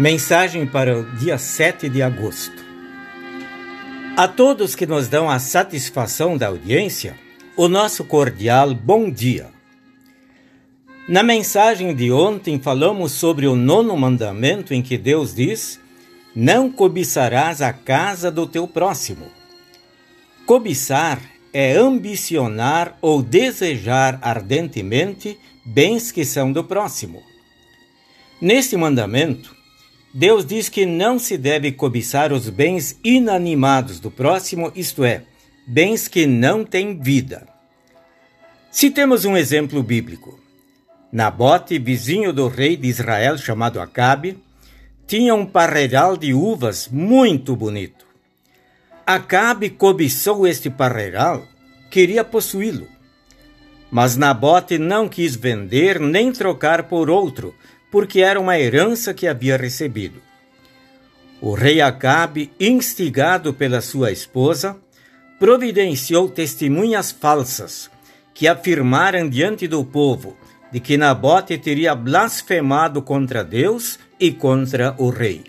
Mensagem para o dia 7 de agosto. A todos que nos dão a satisfação da audiência, o nosso cordial bom dia. Na mensagem de ontem falamos sobre o nono mandamento em que Deus diz: Não cobiçarás a casa do teu próximo. Cobiçar é ambicionar ou desejar ardentemente bens que são do próximo. Neste mandamento, Deus diz que não se deve cobiçar os bens inanimados do próximo, isto é, bens que não têm vida. Se temos um exemplo bíblico, Nabote, vizinho do rei de Israel chamado Acabe, tinha um parreiral de uvas muito bonito. Acabe cobiçou este parreiral, queria possuí-lo. Mas Nabote não quis vender nem trocar por outro, porque era uma herança que havia recebido. O rei Acabe, instigado pela sua esposa, providenciou testemunhas falsas que afirmaram diante do povo de que Nabote teria blasfemado contra Deus e contra o rei.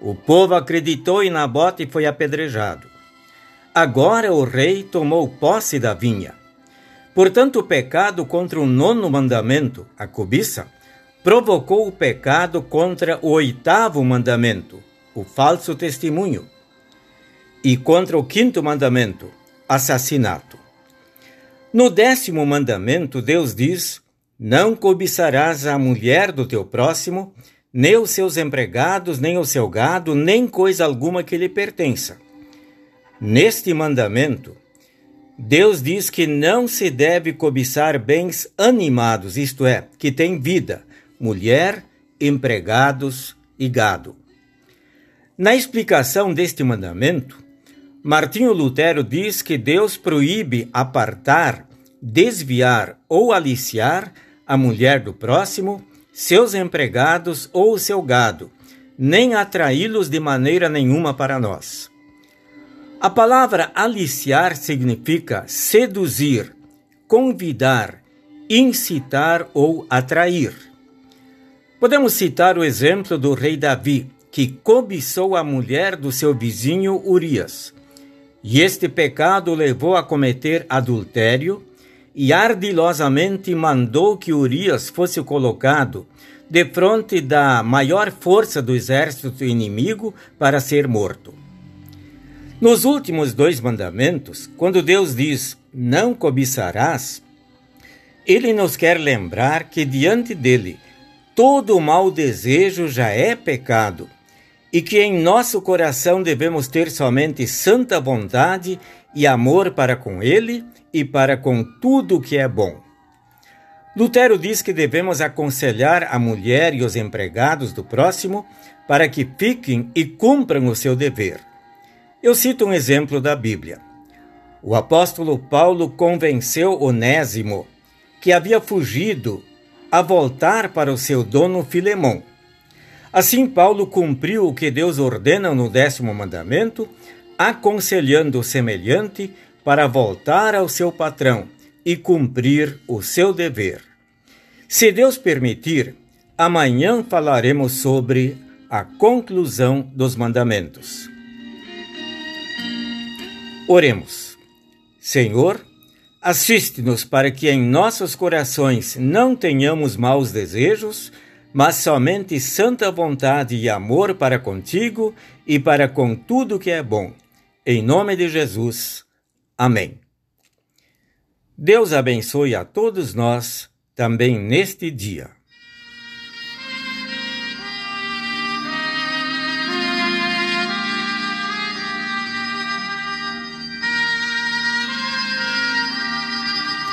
O povo acreditou e Nabote foi apedrejado. Agora o rei tomou posse da vinha. Portanto, o pecado contra o nono mandamento, a cobiça, provocou o pecado contra o oitavo mandamento, o falso testemunho, e contra o quinto mandamento, assassinato. No décimo mandamento, Deus diz: Não cobiçarás a mulher do teu próximo, nem os seus empregados, nem o seu gado, nem coisa alguma que lhe pertença. Neste mandamento, Deus diz que não se deve cobiçar bens animados, isto é, que têm vida, mulher, empregados e gado. Na explicação deste mandamento, Martinho Lutero diz que Deus proíbe apartar, desviar ou aliciar a mulher do próximo, seus empregados ou seu gado, nem atraí-los de maneira nenhuma para nós. A palavra aliciar significa seduzir, convidar, incitar ou atrair. Podemos citar o exemplo do rei Davi, que cobiçou a mulher do seu vizinho Urias. E este pecado levou a cometer adultério e ardilosamente mandou que Urias fosse colocado de frente da maior força do exército inimigo para ser morto. Nos últimos dois mandamentos, quando Deus diz não cobiçarás, ele nos quer lembrar que diante dele todo mau desejo já é pecado e que em nosso coração devemos ter somente santa vontade e amor para com Ele e para com tudo o que é bom. Lutero diz que devemos aconselhar a mulher e os empregados do próximo para que fiquem e cumpram o seu dever. Eu cito um exemplo da Bíblia. O apóstolo Paulo convenceu Onésimo, que havia fugido a voltar para o seu dono Filemão. Assim, Paulo cumpriu o que Deus ordena no décimo mandamento, aconselhando o semelhante para voltar ao seu patrão e cumprir o seu dever. Se Deus permitir, amanhã falaremos sobre a conclusão dos mandamentos. Oremos. Senhor, Assiste-nos para que em nossos corações não tenhamos maus desejos, mas somente santa vontade e amor para contigo e para com tudo que é bom. Em nome de Jesus. Amém. Deus abençoe a todos nós também neste dia.